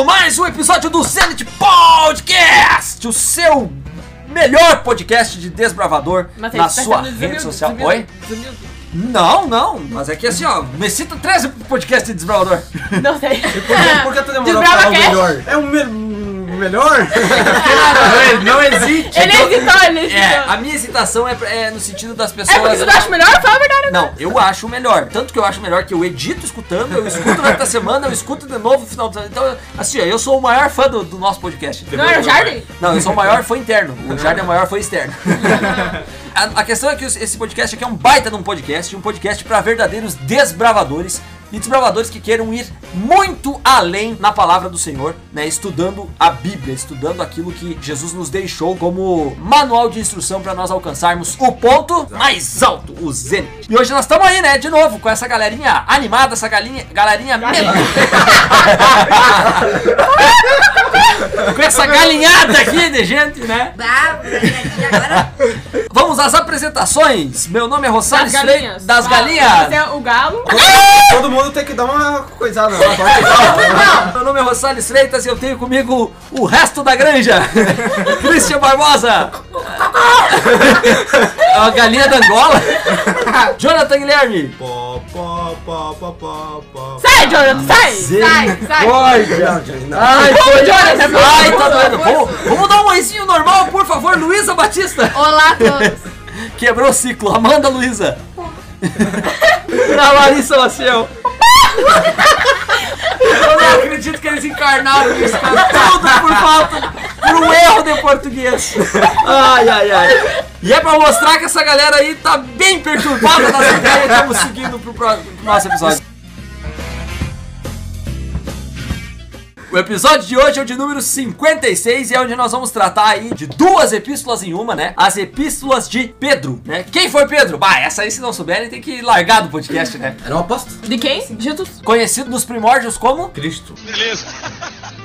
mais um episódio do Zenit Podcast, o seu melhor podcast de desbravador na tá sua rede social. Oi? Não, não, mas é que assim, ó, me cita 13 podcast de desbravador. Não sei. Por que, por que tu demorou pra falar o melhor? É o me melhor? não existe. Ele hesitou, ele hesitou. É, a minha hesitação é, é no sentido das É pessoas. porque você não acha melhor? Fala a verdade. Não, eu acho melhor. Tanto que eu acho melhor que eu edito escutando, eu escuto durante a semana, eu escuto de novo no final do Então, assim, eu sou o maior fã do, do nosso podcast. Não era o Jardim? Não, eu sou o maior fã interno. O Jardim é o maior fã externo. A, a questão é que esse podcast aqui é um baita de um podcast, um podcast para verdadeiros desbravadores e desbravadores que queiram ir muito além na palavra do Senhor, né? Estudando a Bíblia, estudando aquilo que Jesus nos deixou como manual de instrução para nós alcançarmos o ponto mais alto, o Zenit. E hoje nós estamos aí, né? De novo, com essa galerinha animada, essa galinha, galerinha com essa galinhada aqui de gente, né? Agora Vamos às apresentações. Meu nome é Rosales Das galinhas. Das galinhas. É o galo. Todo mundo tem que dar uma coisada. Uma Meu nome é Rosales Freitas e eu tenho comigo o resto da granja. Christian Barbosa. É uma galinha da Angola. Jonathan Guilherme. Pó, pó, pó, pó, pó, pó. Sai, Jonathan, sai. Sai, sai. Não, Ai, Ô, Jonathan, Ai, tá doendo. Vamos, vamos dar um oizinho normal, por favor, Luísa Batista. Olá a todos. Quebrou o ciclo. Amanda Luísa. Na Larissa Maciel. Eu não acredito que eles encarnaram isso. Tudo por falta, por um erro de português. Ai, ai, ai. E é pra mostrar que essa galera aí tá bem perturbada nas ideias. Estamos seguindo pro, pro nosso episódio. O episódio de hoje é o de número 56 e é onde nós vamos tratar aí de duas epístolas em uma, né? As epístolas de Pedro, né? Quem foi Pedro? Bah, essa aí se não souberem tem que largar do podcast, né? Era um aposto. De quem? Jesus. Conhecido nos primórdios como... Cristo. Beleza.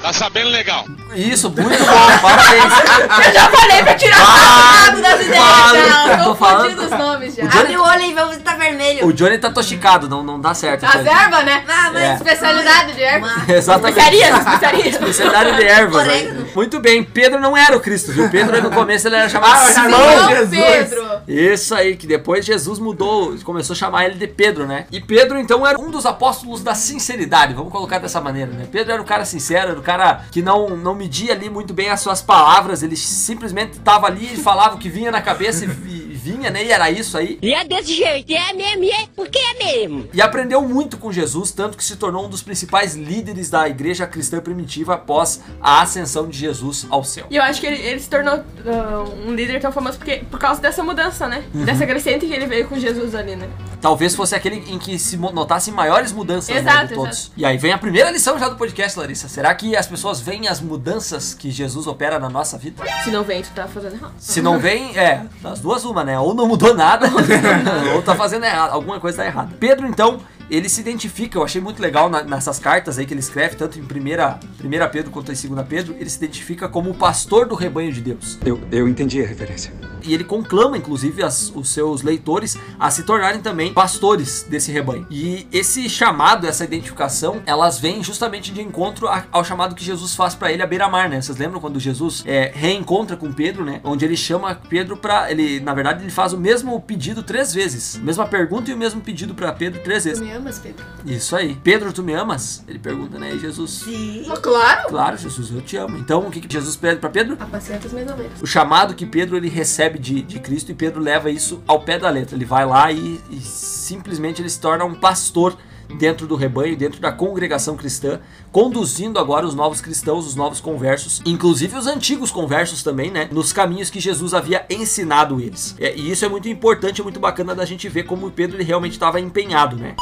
Tá sabendo legal. Isso, muito bom, parabéns. Eu já falei pra tirar. Rabo das ideias Fala, já. tô Tô falando. os nomes já. O Johnny- Abre o olho e vamos tá vermelho. O Johnny tá toxicado, não, não dá certo. As ervas, né? Ah, mas É. Especialidade de erva. Exatamente. Especiarias, especiarias. Especialidade de ervas. aí. Orégano. Muito bem, Pedro não era o Cristo, viu? Pedro aí no começo ele era chamado Ah, Simão Jesus. Pedro. Isso aí, que depois Jesus mudou, começou a chamar ele de Pedro, né? E Pedro, então, era um dos apóstolos da sinceridade, vamos colocar dessa maneira, né? Pedro era o cara sincero, era o cara que não, não media ali muito bem as suas palavras, ele simplesmente tava ali e falava o que vinha na cabeça e vinha, né? E era isso aí. E é desse jeito, é mesmo, e é porque é mesmo. E aprendeu muito com Jesus, tanto que se tornou um dos principais líderes da igreja cristã primitiva após a ascensão de Jesus ao céu. E eu acho que ele, ele se tornou ah, um líder tão famoso porque, por causa dessa mudança, né? Uhum. Dessa crescente que ele veio com Jesus ali, né? Talvez fosse aquele em que se notassem maiores mudanças né, Exato, de todos. exato. E aí vem a primeira lição já do podcast, Larissa. Será que as pessoas veem as mudanças que Jesus opera na nossa vida? Se não vem, tu tá fazendo errado. Se não vem, é, das duas uma, né? Ou não mudou nada, ou tá fazendo errado, alguma coisa tá errada. Pedro, então, ele se identifica, eu achei muito legal na- nessas cartas aí que ele escreve, tanto em primeira, primeira Pedro quanto em segunda Pedro, ele se identifica como o pastor do rebanho de Deus. Eu, eu entendi a referência. E ele conclama, inclusive, as- os seus leitores a se tornarem também pastores desse rebanho. E esse chamado, essa identificação, elas vêm justamente de encontro a- ao chamado que Jesus faz para ele à beira-mar, né? Vocês lembram quando Jesus é, reencontra com Pedro, né? Onde ele chama Pedro para ele, na verdade, ele faz o mesmo pedido três vezes. Mesma pergunta e o mesmo pedido para Pedro três vezes. Me amas, Pedro? Isso aí. Pedro, tu me amas? Ele pergunta, né? E Jesus, Sim. Claro. claro, Jesus, eu te amo. Então, o que, que Jesus pede para Pedro? Apacenta as minhas ovelhas. o chamado que Pedro ele recebe de, de Cristo e Pedro leva isso ao pé da letra. Ele vai lá e, e simplesmente ele se torna um pastor dentro do rebanho, dentro da congregação cristã, conduzindo agora os novos cristãos, os novos conversos, inclusive os antigos conversos também, né, nos caminhos que Jesus havia ensinado eles. É, e isso é muito importante, é muito bacana da gente ver como Pedro ele realmente estava empenhado, né.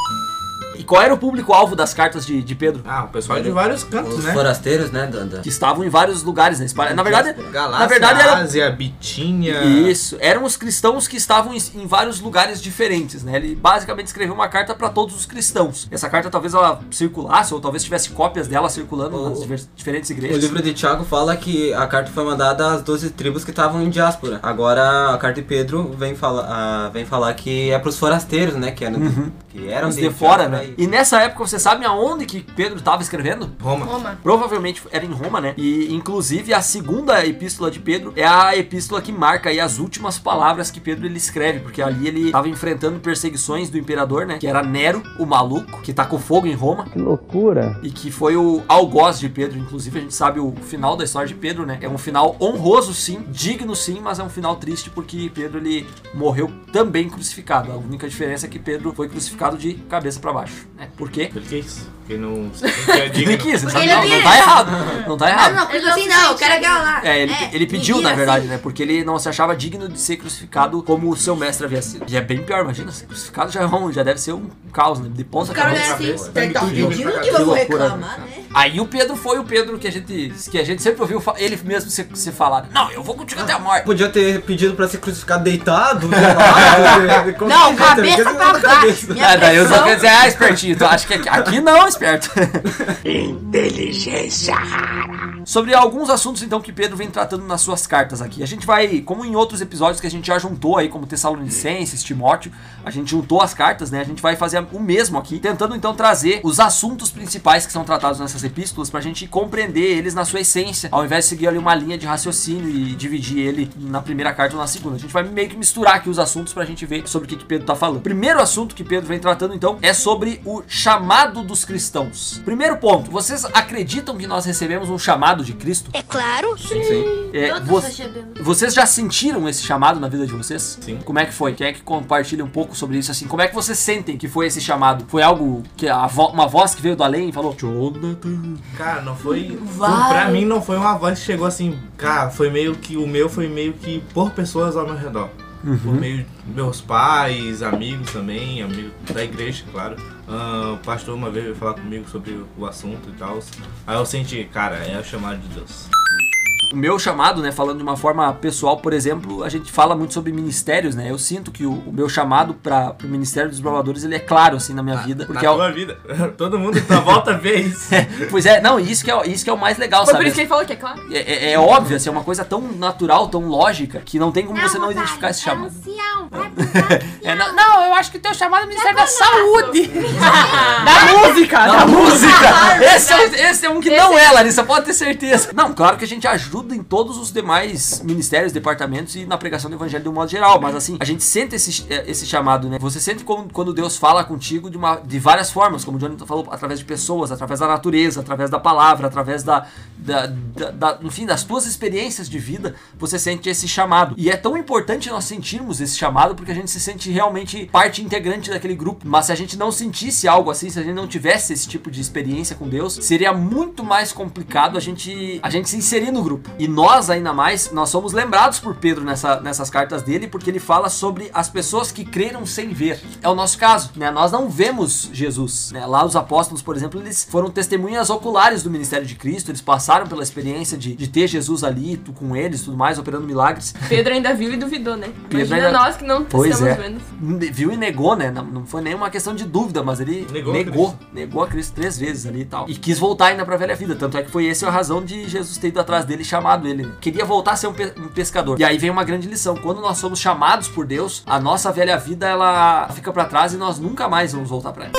E qual era o público-alvo das cartas de, de Pedro? Ah, o pessoal de vários cantos, Os né? forasteiros, né, da, da- Que estavam em vários lugares, né? Na verdade, Galácia, na verdade era Ásia, Bitinha. Isso, eram os cristãos que estavam em, em vários lugares diferentes, né? Ele basicamente escreveu uma carta para todos os cristãos. Essa carta talvez ela circulasse, ou talvez tivesse cópias dela circulando O- nas diferentes O igrejas. livro de Tiago fala que a carta foi mandada às 12 tribos que estavam em diáspora. Agora a carta de Pedro vem, fala, ah, vem falar que é pros forasteiros, né? Que eram, que eram Os de fora, diáspora né? Vai. E nessa época, você sabe aonde que Pedro estava escrevendo? Roma. Roma. Provavelmente era em Roma, né? E inclusive a segunda epístola de Pedro é a epístola que marca aí as últimas palavras que Pedro ele escreve, porque ali ele estava enfrentando perseguições do imperador, né? Que era Nero, o maluco, que tacou fogo em Roma. Que loucura. E que foi o algoz de Pedro. Inclusive, a gente sabe o final da história de Pedro, né? É um final honroso, sim, digno, sim, mas é um final triste porque Pedro ele morreu também crucificado. A única diferença é que Pedro foi crucificado de cabeça pra baixo, né? Por quê? Ele quis. Porque não, não é Ele digno. quis, Porque sabe? ele Não, não não quis. tá errado. Não tá errado. Não, não, porque assim não, eu quero aquela lá. É, ele, ele pediu, na verdade, assim. né? Porque ele não se achava digno de ser crucificado como o seu mestre havia sido. E é bem pior, imagina, ser crucificado já, é um, já deve ser um caos, né? De ponta O cara cabeça. assim, tá pedindo que. Que vamos loucura. reclamar, né? Aí o Pedro foi o Pedro que a gente, que a gente sempre ouviu ele mesmo se, se falar. Não, eu vou contigo até a morte. Podia ter pedido pra ser crucificado deitado, de qualquer Não, cabeça pra baixo. cabeça. Ah, daí eu só quero dizer, ah, espertinho. Tu acha que aqui, aqui não, esperto. Inteligência rara. Sobre alguns assuntos, então, que Pedro vem tratando nas suas cartas aqui. A gente vai, como em outros episódios que a gente já juntou aí, como Tessalonicenses, Timóteo, a gente juntou as cartas, né? A gente vai fazer o mesmo aqui, tentando então trazer os assuntos principais que são tratados nessas epístolas pra gente compreender eles na sua essência, ao invés de seguir ali uma linha de raciocínio e dividir ele na primeira carta ou na segunda. A gente vai meio que misturar aqui os assuntos pra gente ver sobre o que, que Pedro tá falando. Primeiro assunto que Pedro vem tratando, então, é sobre o chamado dos cristãos. Primeiro ponto, vocês acreditam que nós recebemos um chamado de Cristo? É claro. Sim, sim. É, vo- vocês já sentiram esse chamado na vida de vocês? Sim. Como é que foi? Quem é que compartilha um pouco sobre isso assim? Como é que vocês sentem que foi esse chamado? Foi algo que a vo- uma voz que veio do além e falou: Jonathan. Cara, não foi. Vai. Pra mim não foi uma voz que chegou assim. Cara, foi meio que. O meu foi meio que por pessoas ao meu redor. Por meio de meus pais, amigos também, amigos da igreja, claro. Ah, o pastor uma vez veio falar comigo sobre o assunto e tal. Aí eu senti, cara, é o chamado de Deus. O meu chamado, né, falando de uma forma pessoal, por exemplo, a gente fala muito sobre ministérios, né? Eu sinto que o, o meu chamado para o Ministério dos Bravadores, ele é claro assim na minha vida, porque Na é o- tua vida. Todo mundo na volta vê isso. Pois é, não, isso que é, isso que é o mais legal, Foi por sabe? isso que ele falou que é claro. É, é, é óbvio, assim, é uma coisa tão natural, tão lógica, que não tem como você não identificar esse chamado. É, não, não, eu acho que o teu chamado é o Ministério da Saúde. Da música! Da música! Esse é, um- esse é um que Esse não é- é, Larissa, pode ter certeza. Não, claro que a gente ajuda em todos os demais ministérios, departamentos e na pregação do evangelho de um modo geral, mas assim, a gente sente esse, eh, esse chamado, né? Você sente como, quando Deus fala contigo de, uma, de várias formas, como o Jonathan falou, através de pessoas, através da natureza, através da palavra, através da, da, da- da- enfim, das tuas experiências de vida, você sente esse chamado. E é tão importante nós sentirmos esse chamado porque a gente se sente realmente parte integrante daquele grupo. Mas se a gente não sentisse algo assim, se a gente não tivesse esse tipo de experiência com Deus, seria muito mais complicado a gente, a gente se inserir no grupo. E nós, ainda mais, nós somos lembrados por Pedro nessa, nessas cartas dele, porque ele fala sobre as pessoas que creram sem ver. É o nosso caso, né? Nós não vemos Jesus, né? Lá os apóstolos, por exemplo, eles foram testemunhas oculares do ministério de Cristo, eles passaram pela experiência de, de ter Jesus ali, com eles, tudo mais, operando milagres. Pedro ainda viu e duvidou, né? Pedro Imagina ainda- nós que não Pois estamos é. vendo. Viu e negou, né? Não, não foi nenhuma questão de dúvida, mas ele negou, Negou negou, a negou, a Cristo três vezes ali e tal. E quis voltar ainda pra velha vida. Tanto é que foi essa a razão de Jesus ter ido atrás dele e chamado ele. Queria voltar a ser um, pe- um pescador. E aí vem uma grande lição. Quando nós somos chamados por Deus, a nossa velha vida ela fica pra trás e nós nunca mais vamos voltar pra ela.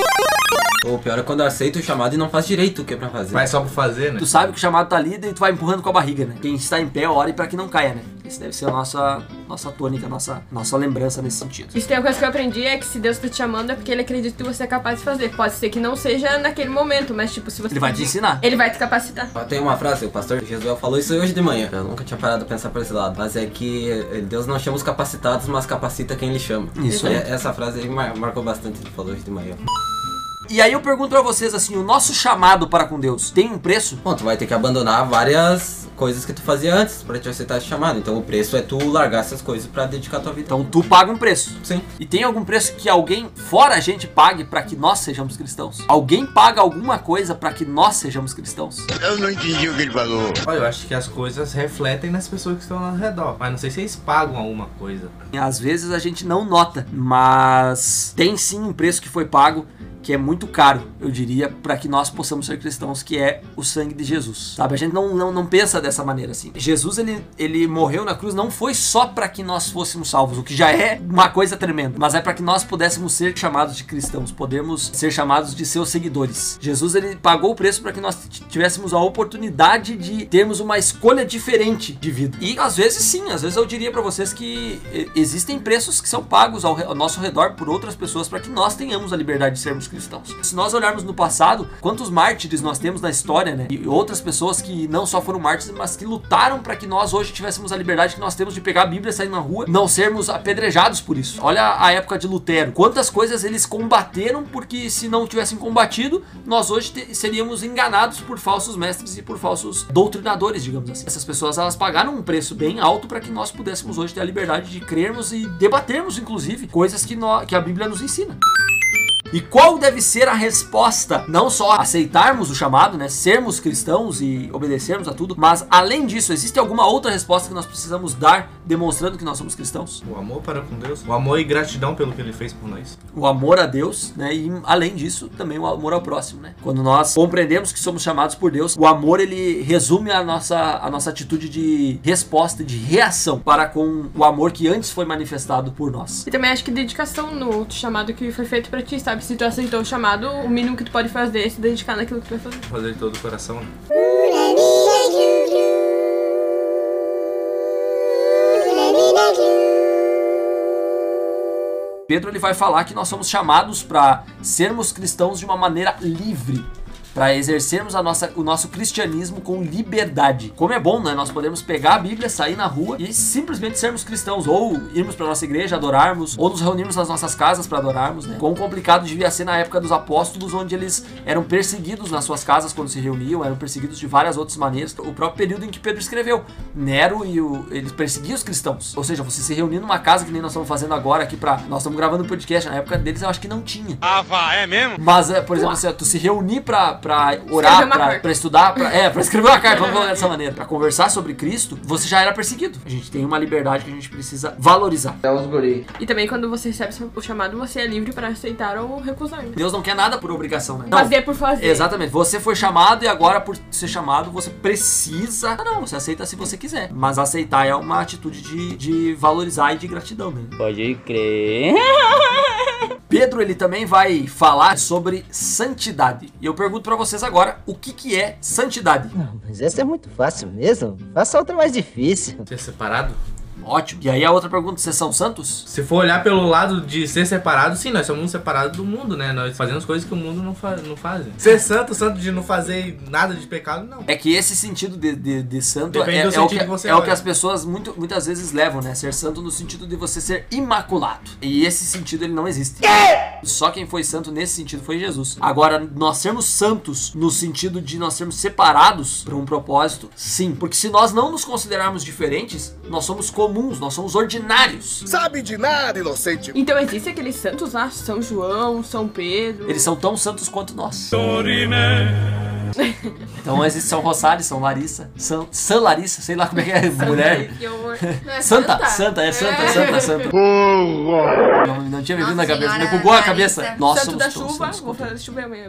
O pior é quando aceita o chamado e não faz direito o que é pra fazer. Vai só pra fazer, né? Tu sabe que o chamado tá ali e tu vai empurrando com a barriga, né? Quem está em pé, ore pra que não caia, né? Isso deve ser a nossa, nossa tônica, nossa, nossa lembrança nesse sentido. Isso tem uma coisa que eu aprendi, é que se Deus tá te chamando é porque ele acredita que você é capaz de fazer. Pode ser que não seja naquele momento, mas tipo, se você Ele vai te ensinar. Ele vai te capacitar. Tem uma frase, o pastor Jesuel falou isso hoje de manhã. Eu nunca tinha parado a pensar por esse lado. Mas é que eh, Deus não chama os capacitados, mas capacita quem ele chama. Isso aí. Essa frase aí mar- marcou bastante, ele falou hoje de manhã. E aí eu pergunto pra vocês assim, o nosso chamado para com Deus tem um preço? Bom, tu vai ter que abandonar várias coisas que tu fazia antes pra te aceitar esse chamado. Então o preço é tu largar essas coisas pra dedicar tua vida. Então tu paga um preço. Sim. E tem algum preço que alguém fora a gente pague para que nós sejamos cristãos? Alguém paga alguma coisa para que nós sejamos cristãos? Eu não entendi o que ele falou. Olha, eu acho que as coisas refletem nas pessoas que estão ao redor. Mas não sei se eles pagam alguma coisa. Às vezes a gente não nota, mas tem sim um preço que foi pago que é muito caro, eu diria, para que nós possamos ser cristãos, que é o sangue de Jesus. Sabe? A gente não, não, não pensa dessa maneira assim. Jesus ele, ele morreu na cruz não foi só para que nós fôssemos salvos, o que já é uma coisa tremenda, mas é para que nós pudéssemos ser chamados de cristãos, podemos ser chamados de seus seguidores. Jesus ele pagou o preço para que nós tivéssemos a oportunidade de termos uma escolha diferente de vida. E às vezes sim, às vezes eu diria para vocês que eh, existem preços que são pagos ao, ao nosso redor por outras pessoas para que nós tenhamos a liberdade de sermos cristãos. Se nós olharmos no passado, quantos mártires nós temos na história, né? E outras pessoas que não só foram mártires, mas que lutaram para que nós hoje tivéssemos a liberdade que nós temos de pegar a Bíblia, sair na rua, não sermos apedrejados por isso. Olha a época de Lutero, quantas coisas eles combateram porque se não tivessem combatido, nós hoje seríamos enganados por falsos mestres e por falsos doutrinadores, digamos assim. Essas pessoas elas pagaram um preço bem alto para que nós pudéssemos hoje ter a liberdade de crermos e debatermos, inclusive, coisas que, nó- que a Bíblia nos ensina. E qual deve ser a resposta? Não só aceitarmos o chamado, né? Sermos cristãos e obedecermos a tudo, mas além disso, existe alguma outra resposta que nós precisamos dar demonstrando que nós somos cristãos? O amor para com Deus. O amor e gratidão pelo que ele fez por nós. O amor a Deus, né? E além disso, também o amor ao próximo, né? Quando nós compreendemos que somos chamados por Deus, o amor ele resume a nossa, a nossa atitude de resposta, de reação para com o amor que antes foi manifestado por nós. E também acho que dedicação no chamado que foi feito pra ti, sabe? Se tu aceitou o chamado, o mínimo que tu pode fazer é se dedicar naquilo que tu vai fazer. Fazer de todo o coração, né? Pedro ele vai falar que nós somos chamados para sermos cristãos de uma maneira livre, para exercermos a nossa, o nosso cristianismo com liberdade. Como é bom, né? Nós podemos pegar a Bíblia, sair na rua e simplesmente sermos cristãos, ou irmos para nossa igreja, adorarmos, ou nos reunirmos nas nossas casas para adorarmos, né? Quão complicado devia ser na época dos apóstolos, onde eles eram perseguidos nas suas casas quando se reuniam, eram perseguidos de várias outras maneiras. O próprio período em que Pedro escreveu, Nero e o, eles perseguiam os cristãos. Ou seja, você se reunir numa casa que nem nós estamos fazendo agora aqui para nós estamos gravando um podcast, na época deles eu acho que não tinha. Ah, vá, é mesmo? Mas, é, por exemplo, assim, ó, tu se reunir pra, pra Escrever orar, pra estudar, pra, é, pra escrever uma carta, vamos colocar dessa maneira, pra conversar sobre Cristo, você já era perseguido. A gente tem uma liberdade que a gente precisa valorizar. E também quando você recebe o chamado, você é livre pra aceitar ou recusar. né? Deus não quer nada por obrigação, né? Não. Fazer por fazer. Exatamente. Você foi chamado e agora, por ser chamado, você precisa. Ah, não, você aceita se você quiser. Mas aceitar é uma atitude de, de valorizar e de gratidão, né? Pode crer. Pedro ele também vai falar sobre santidade. E eu pergunto pra vocês agora, o que que é santidade? Mas essa é muito fácil mesmo. Faça outra mais difícil. Ser separado. Ótimo. E aí a outra pergunta, vocês são santos? Se for olhar pelo lado de ser separado, sim, nós somos separados do mundo, né? Nós fazemos coisas que o mundo não, fa não faz. Ser santo, santo de não fazer nada de pecado, não. É que esse sentido de, de, de santo Depende é, do é o que, que você é o que as pessoas muito, muitas vezes levam, né? Ser santo no sentido de você ser imaculado. E esse sentido ele não existe. Só quem foi santo nesse sentido foi Jesus. Agora, nós sermos santos no sentido de nós sermos separados para um propósito, sim. Porque se nós não nos considerarmos diferentes, nós somos comuns, nós somos ordinários. Sabe de nada, inocente. Então existem aqueles santos lá, São João, São Pedro. Eles são tão santos quanto nós. Então existe São Rosário, São Larissa, São, São Larissa, sei lá como é que é, mulher. Não, é Santa, santa, é santa, santa, santa. Não, não tinha me vindo na Nossa cabeça, me bugou a Larissa. cabeça. Nós Santo somos da chuva, santos vou fazer chover amanhã.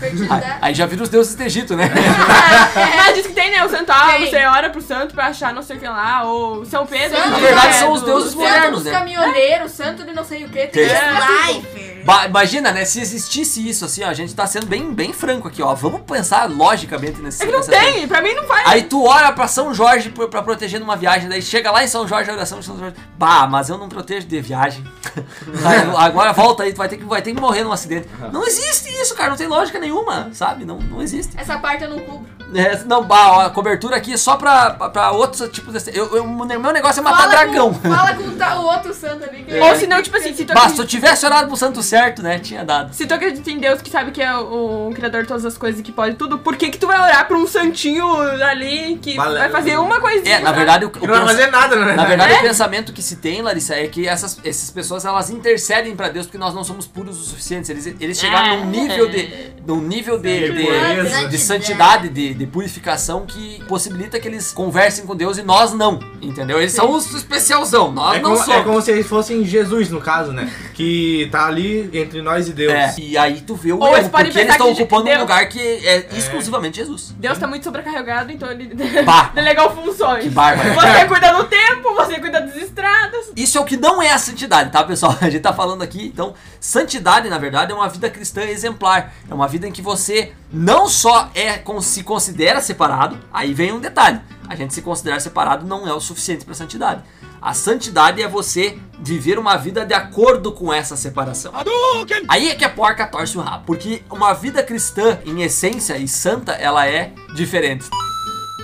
Aí, aí já viram os deuses do Egito, né? Ah, diz que tem, né? O santo, ah, você ora pro santo pra achar não sei o que lá, ou São Pedro. Santo, Na verdade, é são os deuses modernos, Santo dos né? caminhoneiros, santo de não sei o que. Tem. Tem É. life. Ba- imagina, né? Se existisse isso, assim, ó, a gente tá sendo bem, bem franco aqui, ó. Vamos pensar logicamente nesse É que não tem, pra mim não faz. Aí tu ora pra São Jorge pra, pra proteger numa viagem, daí chega lá em São Jorge, a oração de São Jorge. Bah, mas eu não protejo de viagem. Agora volta aí, tu vai ter, que, vai ter que morrer num acidente. Não existe isso, cara, não tem lógica nenhuma, sabe? Não, não existe. Essa parte eu não cubro. É, não, bah, ó, a cobertura aqui é só pra, pra, pra outros tipos de. Eu, eu- meu negócio é matar dragão. Com, fala com tá, o outro santo ali. Que Ou se não, tipo assim, se tu, Bah, se tu tivesse orado pro santo certo, né? Tinha dado. se tu acredita em Deus que sabe que é o, o criador de todas as coisas e que pode tudo, por que que tu vai orar pra um santinho ali que Vale- vai fazer uma coisinha? É, na verdade, o, o não vai fazer nada, né? Na verdade, o pensamento que se tem, Larissa, é que essas, essas pessoas elas intercedem pra Deus porque nós não somos puros o suficiente. Eles, eles chegaram num nível de, num nível de, de, de santidade, de, de purificação que possibilita que eles conversem com Deus e nós não, entendeu? Eles são os especialzão, nós É não como, somos. é como se eles fossem Jesus, no caso, né? Que tá ali entre nós e Deus. É, e aí tu vê o Ou eles erro, podem porque eles pensar estão que ocupando um Deus- lugar que é exclusivamente Jesus. Deus tá muito sobrecarregado, então ele Bah. delegou funções. Que bárbaro. Você cuida do tempo, você cuida das estradas. Isso é o que não é a santidade, tá, pessoal? A gente tá falando aqui, então, santidade, na verdade, é uma vida cristã exemplar. É uma vida em que você não só é con- se considera separado, aí vem um detalhe. A gente se considerar separado não é o suficiente para santidade. A santidade é você viver uma vida de acordo com essa separação. Aí é que a porca torce o rabo, porque uma vida cristã, em essência e santa, ela é diferente.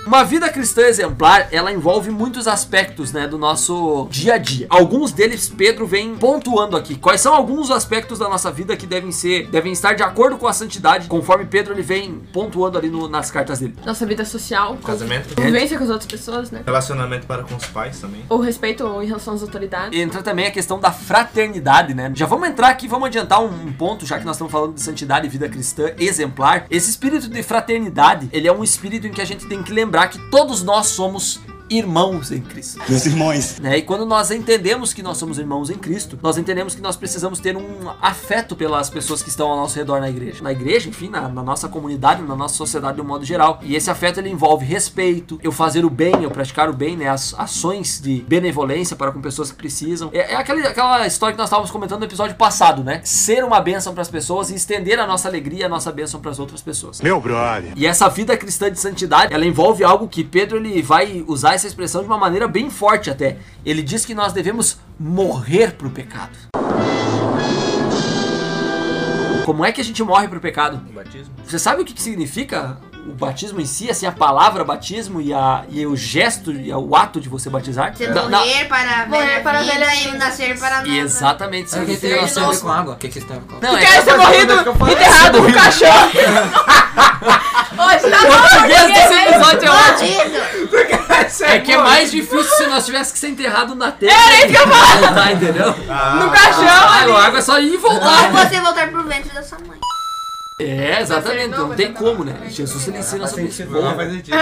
Uma vida cristã exemplar, ela envolve muitos aspectos, né, do nosso dia a dia. Alguns deles Pedro vem pontuando aqui. Quais são alguns aspectos da nossa vida que devem ser, devem estar de acordo com a santidade, conforme Pedro ele vem pontuando ali no- nas cartas dele. Nossa vida social, Casamento, convivência com as outras pessoas, né? relacionamento para com os pais também. O respeito em relação às autoridades. Entra também a questão da fraternidade, né? Já vamos entrar aqui, vamos adiantar um, um ponto, já que nós estamos falando de santidade e vida cristã exemplar. Esse espírito de fraternidade, ele é um espírito em que a gente tem que lembrar que todos nós somos irmãos em Cristo. Meus irmãos. né? E quando nós entendemos que nós somos irmãos em Cristo, nós entendemos que nós precisamos ter um afeto pelas pessoas que estão ao nosso redor na igreja. Na igreja, enfim, na, na nossa comunidade, na nossa sociedade de um modo geral. E esse afeto ele envolve respeito, eu fazer o bem, eu praticar o bem, né? As ações de benevolência para com pessoas que precisam. É, é aquele, aquela história que nós estávamos comentando no episódio passado, né? Ser uma bênção para as pessoas e estender a nossa alegria, a nossa bênção para as outras pessoas. Meu brother. E essa vida cristã de santidade, ela envolve algo que Pedro ele vai usar essa expressão de uma maneira bem forte até. Ele diz que nós devemos morrer pro pecado. Como é que a gente morre pro pecado? O batismo. Você sabe o que, que significa o batismo em si, assim, a palavra batismo e, a, e o gesto e o ato de você batizar? Você Na- na- morrer para Morrer para velha e vida. nascer para nova. Exatamente. Sabe o que tem a isso. ver com água? O que, que isso tem a ver com água? Não, é Quer ser morrido, enterrado no caixão. Tá português desse episódio é ótimo. É que é mais difícil se nós tivéssemos que ser enterrado na terra. Era isso que eu Tá, entendeu? No caixão. Ah, a água é só ir e voltar. Ou você voltar pro ventre da sua mãe. É, exatamente. Não, tem tá como, né? Jesus ele ensina sobre isso. Não faz sentido.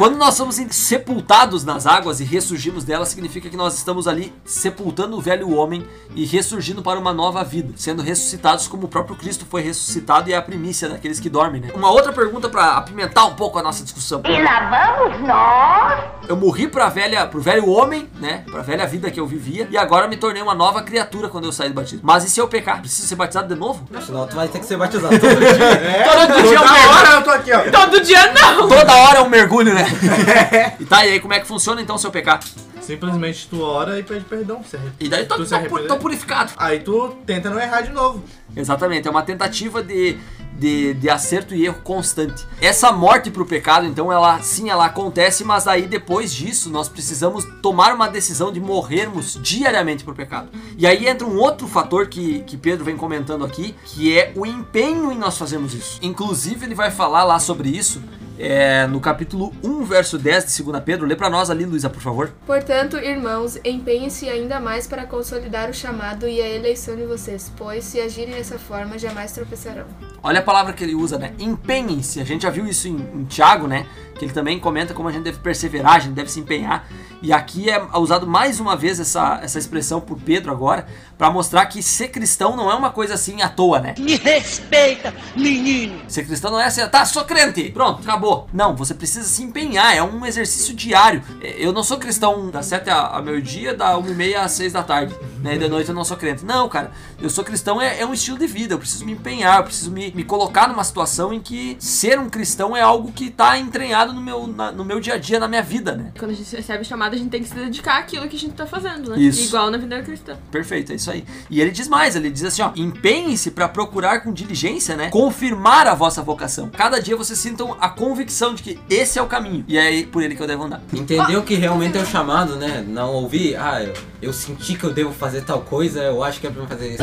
Quando nós somos sepultados nas águas e ressurgimos delas, significa que nós estamos ali sepultando o velho homem e ressurgindo para uma nova vida, sendo ressuscitados como o próprio Cristo foi ressuscitado e é a primícia daqueles que dormem, né? Uma outra pergunta para apimentar um pouco a nossa discussão. E lá vamos nós. Eu morri pra velha, pro velho homem, né? Pra velha vida que eu vivia e agora me tornei uma nova criatura quando eu saí do batismo. Mas e se eu pecar? Preciso ser batizado de novo? Senão tu vai ter que ser batizado todo dia. É, Todo dia eu toda mergulho. hora eu tô aqui, ó. Todo dia não. Toda hora é um mergulho, né? e tá, e aí como é que funciona então se eu pecar? Simplesmente tu ora e pede perdão. Se arrep- E daí tô, tu se purificado. Aí tu tenta não errar de novo. Exatamente, é uma tentativa de, de, de acerto e erro constante. Essa morte pro pecado, então, ela sim, ela acontece, mas aí depois disso nós precisamos tomar uma decisão de morrermos diariamente pro pecado. E aí entra um outro fator que, que Pedro vem comentando aqui, que é o empenho em nós fazermos isso. Inclusive, ele vai falar lá sobre isso. É, no capítulo 1, verso 10 de 2 Pedro, lê pra nós ali, Luísa, por favor. Portanto, irmãos, empenhem-se ainda mais para consolidar o chamado e a eleição de vocês, pois se agirem dessa forma, jamais tropeçarão. Olha a palavra que ele usa, né? Empenhem-se. A gente já viu isso em, em Tiago, né? Que ele também comenta como a gente deve perseverar, a gente deve se empenhar. E aqui é usado mais uma vez essa, essa expressão por Pedro agora, para mostrar que ser cristão não é uma coisa assim à toa, né? Me respeita, menino. Ser cristão não é assim, tá, sou crente, pronto, acabou. Não, você precisa se empenhar, é um exercício diário. É, Eu não sou cristão das 7 a, meio-dia, da 1 e meia às 6 da tarde, né? E de noite eu não sou crente. Não, cara, eu sou cristão é, é um estilo de vida, eu preciso me empenhar, eu preciso me, me colocar numa situação em que ser um cristão é algo que tá entranhado no meu, na- no meu dia a dia, na minha vida, né? Quando a gente recebe chamada, a gente tem que se dedicar àquilo que a gente tá fazendo, né? Isso. Igual na vida cristã. Perfeito, é isso aí. E ele diz mais, ele diz assim, ó, empenhem-se para procurar com diligência, né, confirmar a vossa vocação. Cada dia vocês sintam a convicção de que esse é o caminho e é por ele que eu devo andar. Entender o que realmente é o chamado, né? Não ouvir, ah, eu, eu senti que eu devo fazer tal coisa, eu acho que é pra fazer isso.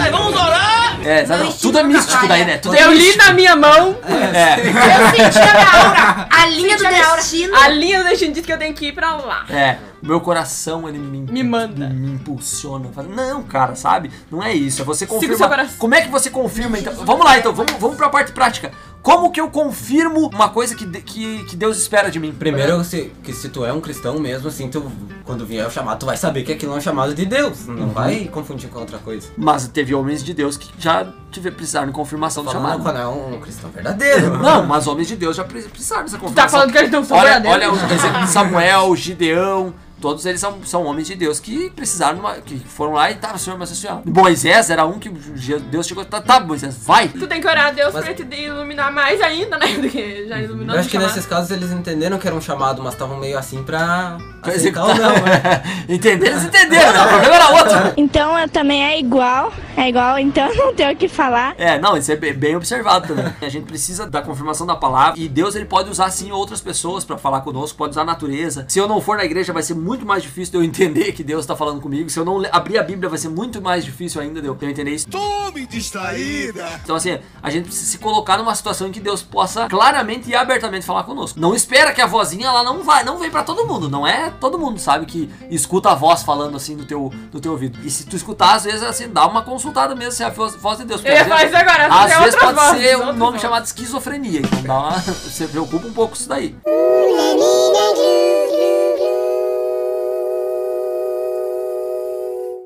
É, exato. Não, tudo é místico daí, né? Tudo é Eu li místico. na minha mão, É, Eu senti a minha aura. A linha do Senti a minha aura. destino. a linha do destino diz que eu tenho que ir pra lá. é. Meu coração, ele me, Me manda. Me impulsiona. Fala, Não, cara, sabe? Não é isso. É você seu coração. Como é que você confirma, então? Vamos lá, então. Vamos, vamos pra parte prática. Como que eu confirmo uma coisa que, de- que, que Deus espera de mim? Primeiro, se, que se tu é um cristão mesmo, assim, tu, quando vier o chamado, tu vai saber que aquilo é um chamado de Deus. Não Uhum. vai confundir com outra coisa. Mas teve homens de Deus que já tive, precisaram de confirmação do chamado. quando é um cristão verdadeiro. Não, mas homens de Deus já pre- precisaram dessa Tu confirmação. tá falando que eles não são olha, verdadeiros? olha o exemplo de Samuel, Gideão, todos eles são, são homens de Deus que precisaram, de uma, que foram lá e tá, Senhor, mas Senhor. Moisés era um que Deus chegou, tá, tá Moisés, vai. Tu tem que orar a Deus Mas- pra te iluminar mais ainda, né? Do que já iluminou Eu acho que chamado. nesses casos eles entenderam que era um chamado, mas estavam meio assim pra Pra aceitar executar. ou não, né? Entenderam, eles entenderam, né? o problema era outro. Então eu também é igual, é igual, então não tenho o que falar. É, não, isso é bem, bem observado também. A gente precisa da confirmação da palavra e Deus ele pode usar sim outras pessoas pra falar conosco, pode usar a natureza. Se eu não for na igreja vai ser muito mais difícil de eu entender que Deus tá falando comigo. Se eu não abrir a Bíblia vai ser muito mais difícil ainda de eu de eu entender isso. Tome distraída. Então assim, a gente precisa se colocar numa situação em que Deus possa claramente e abertamente falar conosco. Não espera que a vozinha ela não vai, não vem pra todo mundo, não é todo mundo sabe que escuta a voz falando assim no teu, no teu ouvido. E se tu escutar às vezes assim, dá uma consultada mesmo se é a voz, voz de Deus. Eu ia às vezes- agora, Às tem vezes pode vozes, ser um outras nome vozes. chamado esquizofrenia, então dá uma, você preocupa um pouco com isso daí.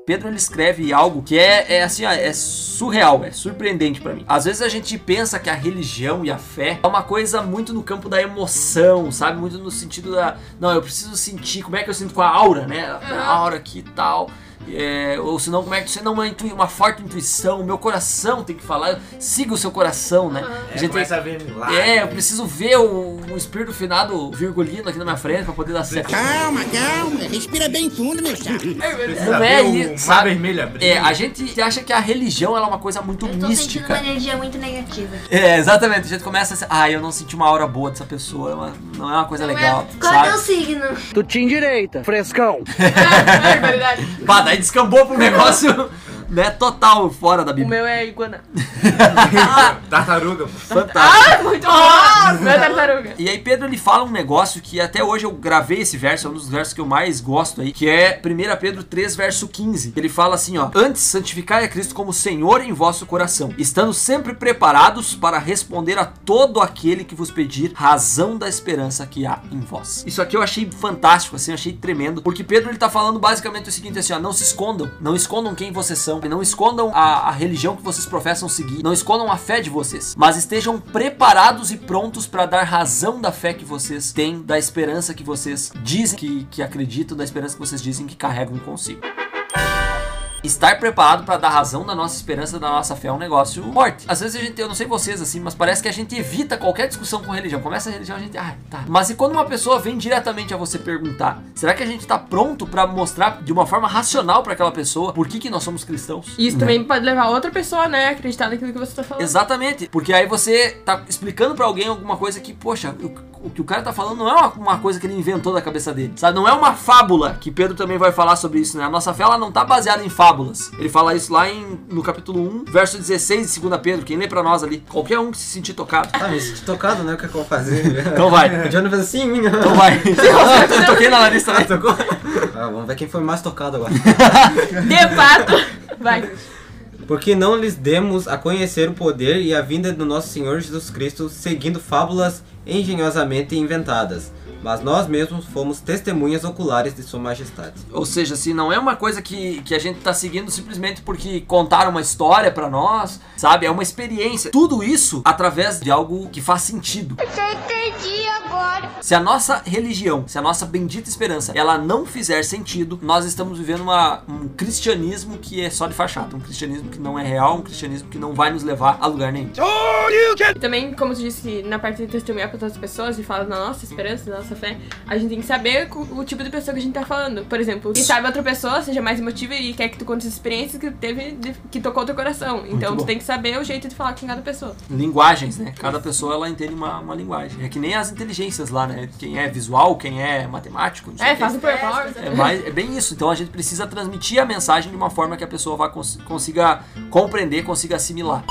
Pedro ele escreve algo que é, é assim, ó, é surreal, é surpreendente pra mim. Às vezes a gente pensa que a religião e a fé é uma coisa muito no campo da emoção, sabe? Muito no sentido da, não, eu preciso sentir, como é que eu sinto com a aura, né? A aura aqui e tal. É, ou senão, como é que você não uma, intui- uma forte intuição? O meu coração tem que falar, siga o seu coração, né? É, A gente tem- começa a ver milagre. é, eu preciso ver o, o espírito finado virgulino aqui na minha frente pra poder dar certo. Calma, calma. Respira bem fundo, meu chapa. Precisa Não é isso, sabe? vermelho abrir. É, a gente acha que a religião ela é uma coisa muito Eu tô sentindo mística. uma energia muito negativa. É, exatamente. A gente começa assim, ah, eu não senti uma aura boa dessa pessoa, é uma- não é uma coisa legal, Qual é o sabe? signo? Tu te endireita, frescão. É verdade. Pá, daí descambou pro negócio, né, total fora da O Bíblia. meu é iguana. Tartaruga. pô. Fantástico. Ah, muito bom! Meu é tartaruga. E aí Pedro ele fala um negócio que até hoje eu gravei esse verso, é um dos versos que eu mais gosto aí, que é 1 Pedro 3, verso 15. Ele fala assim, ó: "Antes santificai a Cristo como Senhor em vosso coração, estando sempre preparados para responder a todo aquele que vos pedir razão da esperança que há em vós." Isso aqui eu achei fantástico, assim, eu achei tremendo, porque Pedro ele tá falando basicamente o seguinte assim, ó: "Não se escondam, não escondam quem vocês são, não escondam a, a religião que vocês professam seguir, não escondam a fé de vocês, mas estejam preparados e prontos para dar razão da fé que vocês têm, da esperança que vocês dizem que, que acreditam, da esperança que vocês dizem que carregam consigo. Estar preparado para dar razão da nossa esperança, da nossa fé é um negócio forte. Às vezes a gente, eu não sei vocês assim, mas parece que a gente evita qualquer discussão com religião. Começa a religião, a gente, ah, tá. Mas e quando uma pessoa vem diretamente a você perguntar, será que a gente tá pronto para mostrar de uma forma racional para aquela pessoa por que, que nós somos cristãos? Isso também pode levar outra pessoa, né, a acreditar naquilo que você tá falando. Exatamente, porque aí você tá explicando pra alguém alguma coisa que, poxa, o, o que o cara tá falando não é uma, uma coisa que ele inventou da cabeça dele, sabe? Não é uma fábula, que Pedro também vai falar sobre isso, né? A nossa fé, ela não tá baseada em fábulas. Ele fala isso lá em, no capítulo 1, verso 16 de 2 Pedro, quem lê pra nós ali, qualquer um que se sentir tocado. Tá, me senti tocado, né? O que, é que eu vou fazer? Então vai. O Johnny fez assim. Então vai. eu toquei na nariz também. Tocou? Ah, vamos ver quem foi mais tocado agora. De fato. Vai. Porque não lhes demos a conhecer o poder e a vinda do nosso Senhor Jesus Cristo seguindo fábulas engenhosamente inventadas, mas nós mesmos fomos testemunhas oculares de Sua Majestade. Ou seja, se não é uma coisa que, que a gente tá seguindo simplesmente porque contaram uma história pra nós, sabe? É uma experiência. Tudo isso através de algo que faz sentido. Eu entendi agora. Se a nossa religião, se a nossa bendita esperança, ela não fizer sentido, nós estamos vivendo uma- um cristianismo que é só de fachada, um cristianismo que não é real, um cristianismo que não vai nos levar a lugar nenhum. Também, como tu disse, que na parte de testemunhar para outras pessoas e falar da nossa esperança, da nossa fé, a gente tem que saber o tipo de pessoa que a gente tá falando. Por exemplo, quem sabe outra pessoa seja mais emotiva e quer que tu conte as experiências que tu teve, de- que tocou teu coração. Então tu tem que saber o jeito de falar com cada pessoa. Linguagens, né? Cada pessoa ela entende uma, uma linguagem. É que nem as inteligências lá, né? Quem é visual, quem é matemático, não sei É, faz o PowerPoint. É, mais, é bem isso. Então a gente precisa transmitir a mensagem de uma forma que a pessoa vá cons- consiga compreender, consiga assimilar.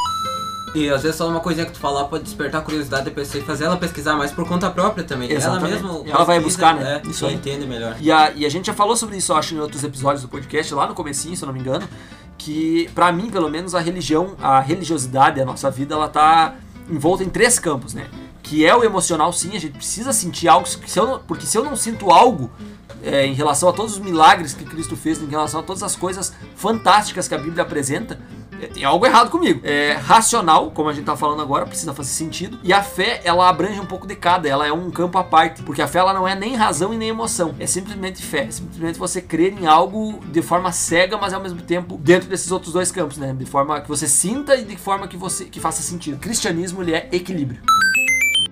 E às vezes só uma coisinha que tu falar pode despertar a curiosidade da pessoa e fazer ela pesquisar mais por conta própria também. Exatamente. Ela mesma Ela vai buscar, né? É, Isso aí. entende melhor. E a, e a gente já falou sobre isso, eu acho, em outros episódios do podcast, lá no comecinho, se eu não me engano, que pra mim, pelo menos, a religião, a religiosidade, a nossa vida, ela tá envolto em três campos, né? Que é o emocional, sim, a gente precisa sentir algo, se eu não- porque se eu não sinto algo é, em relação a todos os milagres que Cristo fez, em relação a todas as coisas fantásticas que a Bíblia apresenta, é, tem algo errado comigo. É racional, como a gente tá falando agora, precisa fazer sentido. E a fé, ela abrange um pouco de cada, ela é um campo à parte, porque a fé ela não é nem razão e nem emoção, é simplesmente fé, é simplesmente você crer em algo de forma cega, mas ao mesmo tempo dentro desses outros dois campos, né? De forma que você sinta e de forma que você que faça sentido. O cristianismo ele é equilíbrio.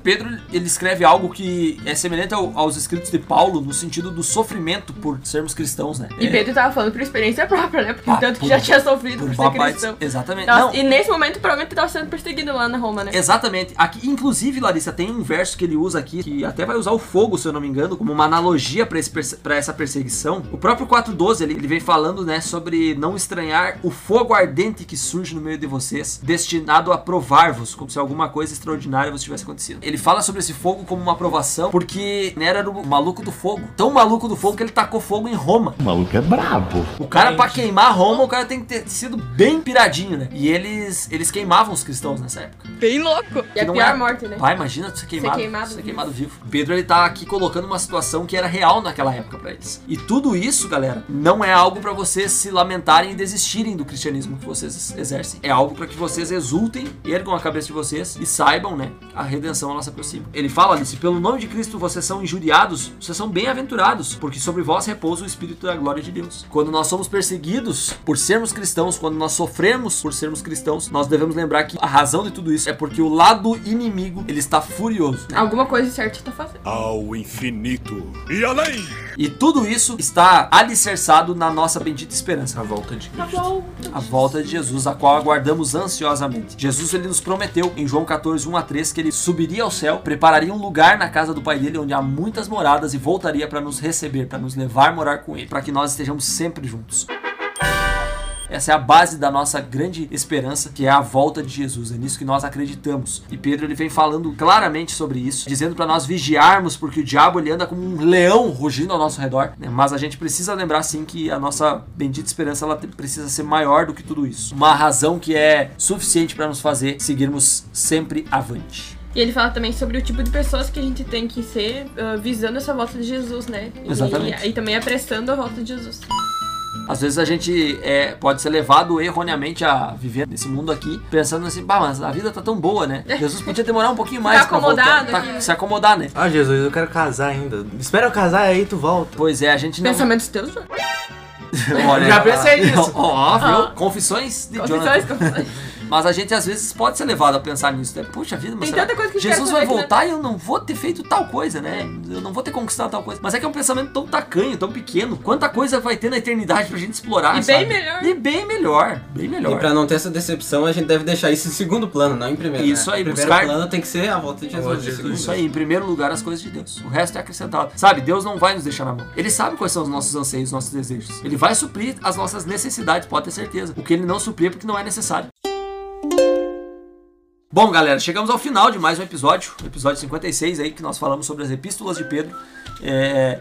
Pedro ele escreve algo que é semelhante ao- aos escritos de Paulo no sentido do sofrimento por sermos cristãos, né? E É, Pedro tava falando por experiência própria, né? Porque Ah, tanto que por- já tinha sofrido por por, ser cristão. exatamente. Tava- Não. E nesse momento, provavelmente, tava sendo perseguido lá na Roma, né? Exatamente. Aqui, inclusive, Larissa, tem um verso que ele usa aqui, que até vai usar o fogo, se eu não me engano, como uma analogia para essa perseguição. O próprio 4.12, ele, ele vem falando, né, sobre não estranhar o fogo ardente que surge no meio de vocês, destinado a provar-vos, como se alguma coisa extraordinária vos tivesse acontecido. Ele fala sobre esse fogo como uma provação, porque Nero era o maluco do fogo. Tão maluco do fogo que ele tacou fogo em Roma. O maluco é brabo. O cara, pra queimar Roma, o cara tem que ter sido bem piradinho, né? E eles, eles queimavam os cristãos nessa época. Bem louco. E a não pior é- morte, né? Pai, imagina ser queimado, Ser queimado ser vivo. queimado vivo. Pedro ele tá aqui colocando uma situação que era real naquela época pra eles. E tudo isso, galera, não é algo pra vocês se lamentarem e desistirem do cristianismo que vocês exercem. É algo pra que vocês exultem, ergam a cabeça de vocês e saibam, né, a redenção ela se aproxima. Ele fala ali, se pelo nome de Cristo vocês são injuriados, vocês são bem-aventurados, porque sobre vós repousa o espírito da glória de Deus. Quando nós somos perseguidos por sermos cristãos, quando nós sofremos por sermos cristãos, nós devemos lembrar que a razão de tudo isso é porque o lado inimigo, ele está furioso. né? Alguma coisa certa tá fazendo. Ao infinito e além. E tudo isso está alicerçado na nossa bendita esperança. A volta de Cristo. bom. A volta de Jesus, a qual aguardamos ansiosamente. Jesus ele nos prometeu em João 14, 1 a 3 que ele subiria ao céu, prepararia um lugar na casa do Pai dele onde há muitas moradas e voltaria para nos receber, para nos levar a morar com ele, para que nós estejamos sempre juntos. Essa é a base da nossa grande esperança, que é a volta de Jesus. É nisso que nós acreditamos. E Pedro ele vem falando claramente sobre isso, dizendo para nós vigiarmos, porque o diabo ele anda como um leão rugindo ao nosso redor. né? Mas a gente precisa lembrar sim que a nossa bendita esperança ela precisa ser maior do que tudo isso. Uma razão que é suficiente para nos fazer seguirmos sempre avante. E ele fala também sobre o tipo de pessoas que a gente tem que ser ah, visando essa volta de Jesus, né? E- Exatamente. E, e também apressando a volta de Jesus. Às vezes a gente é, pode ser levado erroneamente a viver nesse mundo aqui, pensando assim, bah, mas a vida tá tão boa, né? Jesus podia demorar um pouquinho mais Tá pra voltar, tá- né? se acomodar, né? Ah, Jesus, eu quero casar ainda. Espera eu casar aí tu volta. Pois é, a gente não. Pensamentos teus. Olha, Já pensei nisso. Ó, viu? Confissões de Confissões, Jonathan. confissões. Mas a gente às vezes pode ser levado a pensar nisso, né? Puxa vida, mas será que Jesus vai que voltar e eu não vou ter feito tal coisa, né? Eu não vou ter conquistado tal coisa. Mas é que é um pensamento tão tacanho, tão pequeno. Quanta coisa vai ter na eternidade pra gente explorar, E sabe? bem melhor. E bem melhor, bem melhor. E pra não ter essa decepção, a gente deve deixar isso em segundo plano, não em primeiro. Isso né? aí, Em primeiro buscar- plano tem que ser a volta de Jesus. segundo. Isso aí, em primeiro lugar, as coisas de Deus. O resto é acrescentado. Sabe, Deus não vai nos deixar na mão. Ele sabe quais são os nossos anseios, os nossos desejos. Ele vai suprir as nossas necessidades, pode ter certeza. O que ele não suprir é porque não é necessário. Bom, galera, chegamos ao final de mais um episódio, episódio 56 aí, que nós falamos sobre as epístolas de Pedro. É,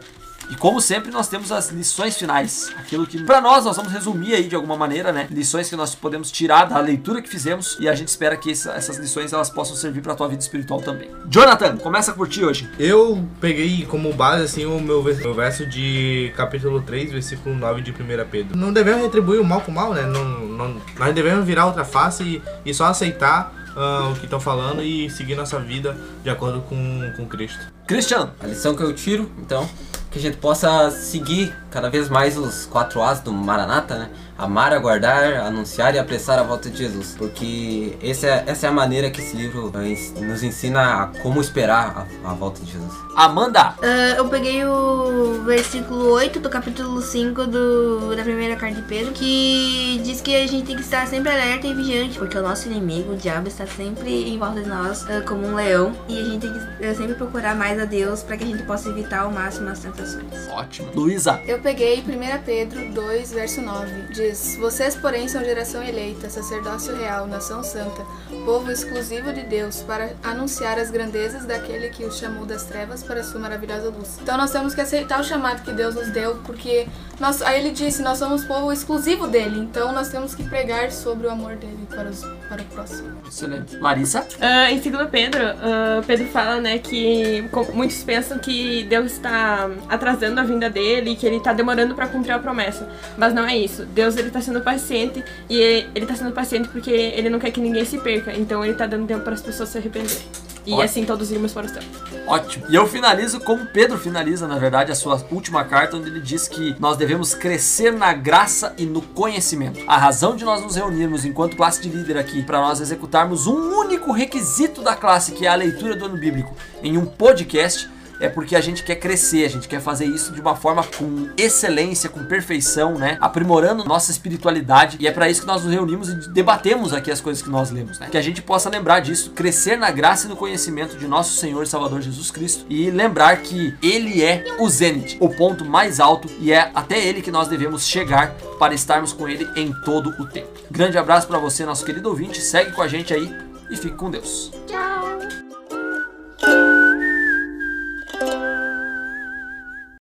E como sempre, nós temos as lições finais. Aquilo que, pra nós, nós vamos resumir aí de alguma maneira, né? Lições que nós podemos tirar da leitura que fizemos. E a gente espera que essa- essas lições elas possam servir pra tua vida espiritual também. Jonathan, começa por ti hoje. Eu peguei como base assim o meu, meu verso de capítulo 3, versículo 9 de 1 Pedro. Não devemos retribuir o mal com o mal, né? Não, não- nós devemos virar outra face e, e só aceitar ah, o que estão falando e seguir nossa vida de acordo com, com Cristo. Cristiano. A lição que eu tiro, então, que a gente possa seguir cada vez mais os quatro As do Maranata, né? Amar, aguardar, anunciar e apressar a volta de Jesus. Porque esse é- essa é a maneira que esse livro nos ensina a como esperar a, a volta de Jesus. Amanda. Ah, eu peguei o versículo 8 do capítulo 5 do, da primeira carta de Pedro, que diz que a gente tem que estar sempre alerta e vigiante, porque o nosso inimigo, o diabo, está sempre em volta de nós ah, como um leão, e a gente tem que ah, sempre procurar mais a Deus para que a gente possa evitar ao máximo as tentações. Ótimo. Luísa. Eu Eu peguei 1 Pedro 2, verso 9. Diz: Vocês, porém, são geração eleita, sacerdócio real, nação santa, povo exclusivo de Deus, para anunciar as grandezas daquele que os chamou das trevas para a sua maravilhosa luz. Então nós temos que aceitar o chamado que Deus nos deu, porque nós, aí ele disse: Nós somos povo exclusivo dele, então nós temos que pregar sobre o amor dele para, os, para o próximo. Excelente. Larissa? Ah, em 2 Pedro, ah, Pedro fala, né, que muitos pensam que Deus está atrasando a vinda dele, que ele está demorando para cumprir a promessa. Mas não é isso. Deus ele está sendo paciente e ele está sendo paciente porque ele não quer que ninguém se perca. Então ele está dando tempo para as pessoas se arrependerem. E Ótimo. assim todos irmos para o céu. Ótimo. E eu finalizo como Pedro finaliza, na verdade, a sua última carta, onde ele diz que nós devemos crescer na graça e no conhecimento. A razão de nós nos reunirmos enquanto classe de líder aqui, para nós executarmos um único requisito da classe, que é a leitura do ano bíblico, em um podcast. É porque a gente quer crescer, a gente quer fazer isso de uma forma com excelência, com perfeição, né? Aprimorando nossa espiritualidade. E é para isso que nós nos reunimos e debatemos aqui as coisas que nós lemos, né? Que a gente possa lembrar disso, crescer na graça e no conhecimento de nosso Senhor e Salvador Jesus Cristo e lembrar que Ele é o zênite, o ponto mais alto e é até Ele que nós devemos chegar para estarmos com Ele em todo o tempo. Grande abraço para você, nosso querido ouvinte. Segue com a gente aí e fique com Deus. thank you